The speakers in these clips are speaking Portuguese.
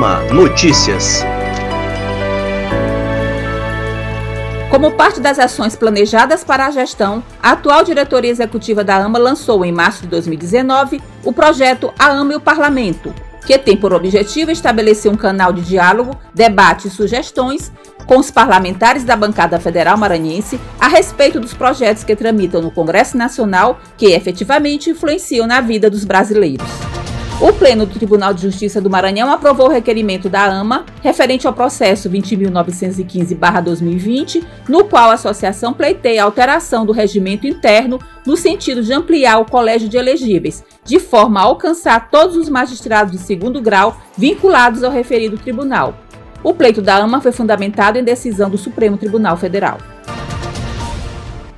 AMA Notícias. Como parte das ações planejadas para a gestão, a atual diretoria executiva da AMA lançou em março de 2019 o projeto A AMA e o Parlamento, que tem por objetivo estabelecer um canal de diálogo, debate e sugestões com os parlamentares da bancada federal maranhense a respeito dos projetos que tramitam no Congresso Nacional que efetivamente influenciam na vida dos brasileiros. O Pleno do Tribunal de Justiça do Maranhão aprovou o requerimento da AMA referente ao processo 20.915-2020, no qual a associação pleiteia a alteração do regimento interno no sentido de ampliar o colégio de elegíveis, de forma a alcançar todos os magistrados de segundo grau vinculados ao referido tribunal. O pleito da AMA foi fundamentado em decisão do Supremo Tribunal Federal.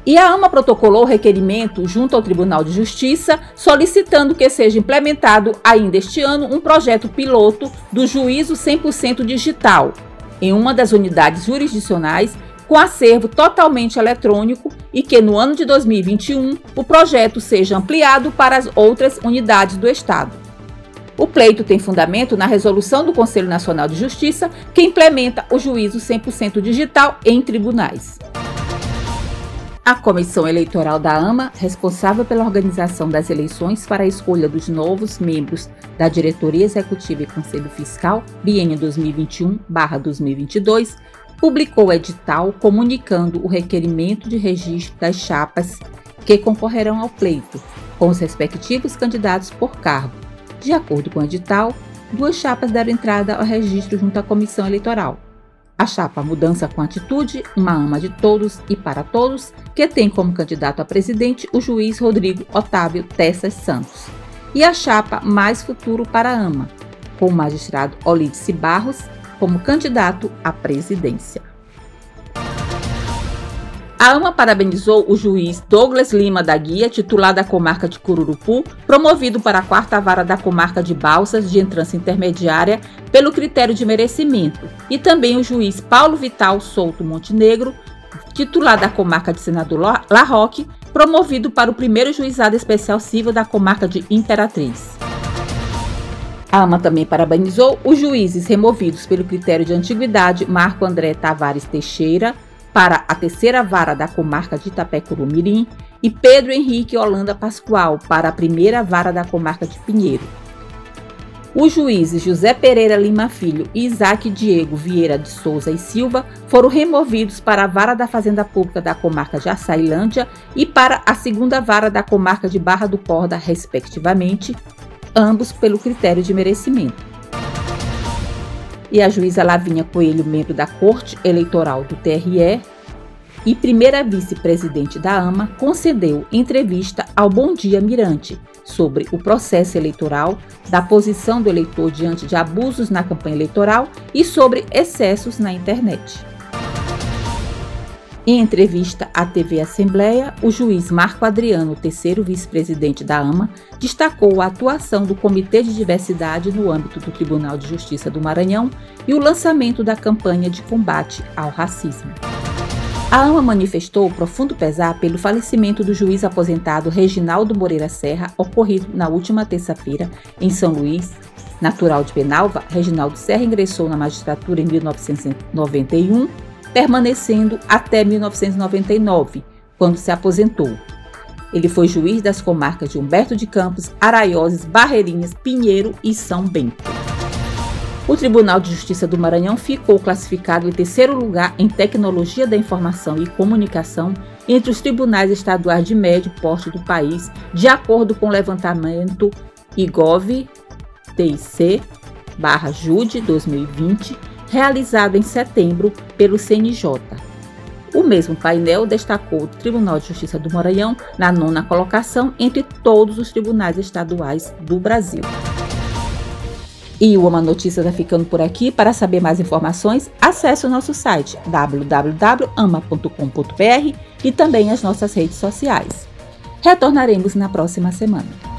E a AMA protocolou o requerimento junto ao Tribunal de Justiça, solicitando que seja implementado ainda este ano um projeto piloto do juízo 100% digital, em uma das unidades jurisdicionais, com acervo totalmente eletrônico e que no ano de 2021 o projeto seja ampliado para as outras unidades do Estado. O pleito tem fundamento na resolução do Conselho Nacional de Justiça, que implementa o juízo 100% digital em tribunais. A Comissão Eleitoral da AMA, responsável pela organização das eleições para a escolha dos novos membros da Diretoria Executiva e Conselho Fiscal, biênio 2021-2022, publicou edital comunicando o requerimento de registro das chapas que concorrerão ao pleito, com os respectivos candidatos por cargo. De acordo com o edital, duas chapas deram entrada ao registro junto à Comissão Eleitoral a chapa Mudança com Atitude, uma ama de todos e para todos, que tem como candidato a presidente o juiz Rodrigo Otávio Tessas Santos. E a chapa Mais Futuro para Ama, com o magistrado Olídice Barros como candidato à presidência. A AMA parabenizou o juiz Douglas Lima da Guia, titular da comarca de Cururupu, promovido para a quarta vara da comarca de Balsas de entrância intermediária pelo critério de merecimento, e também o juiz Paulo Vital Souto Montenegro, titular da comarca de Senador La Roque, promovido para o primeiro juizado especial civil da comarca de Imperatriz. A AMA também parabenizou os juízes removidos pelo critério de antiguidade Marco André Tavares Teixeira, para a terceira vara da comarca de Itapecuru-Mirim e Pedro Henrique Holanda Pascoal para a primeira vara da comarca de Pinheiro. Os juízes José Pereira Lima Filho e Isaac Diego Vieira de Souza e Silva foram removidos para a vara da Fazenda Pública da comarca de Açailândia e para a segunda vara da comarca de Barra do Corda, respectivamente, ambos pelo critério de merecimento e a juíza Lavinha Coelho, membro da Corte Eleitoral do TRE e primeira vice-presidente da AMA, concedeu entrevista ao Bom Dia Mirante sobre o processo eleitoral, da posição do eleitor diante de abusos na campanha eleitoral e sobre excessos na internet. Em entrevista à TV Assembleia, o juiz Marco Adriano, terceiro vice-presidente da AMA, destacou a atuação do Comitê de Diversidade no âmbito do Tribunal de Justiça do Maranhão e o lançamento da campanha de combate ao racismo. A AMA manifestou profundo pesar pelo falecimento do juiz aposentado Reginaldo Moreira Serra, ocorrido na última terça-feira em São Luís. Natural de Penalva, Reginaldo Serra ingressou na magistratura em 1991 permanecendo até 1999, quando se aposentou. Ele foi juiz das comarcas de Humberto de Campos, Araioses, Barreirinhas, Pinheiro e São Bento. O Tribunal de Justiça do Maranhão ficou classificado em terceiro lugar em tecnologia da informação e comunicação entre os tribunais estaduais de médio porte do país, de acordo com o levantamento IGOV TIC/JUDE 2020 realizado em setembro pelo CNJ. O mesmo painel destacou o Tribunal de Justiça do Maranhão na nona colocação entre todos os tribunais estaduais do Brasil. E o Uma Notícia está ficando por aqui. Para saber mais informações, acesse o nosso site www.ama.com.br e também as nossas redes sociais. Retornaremos na próxima semana.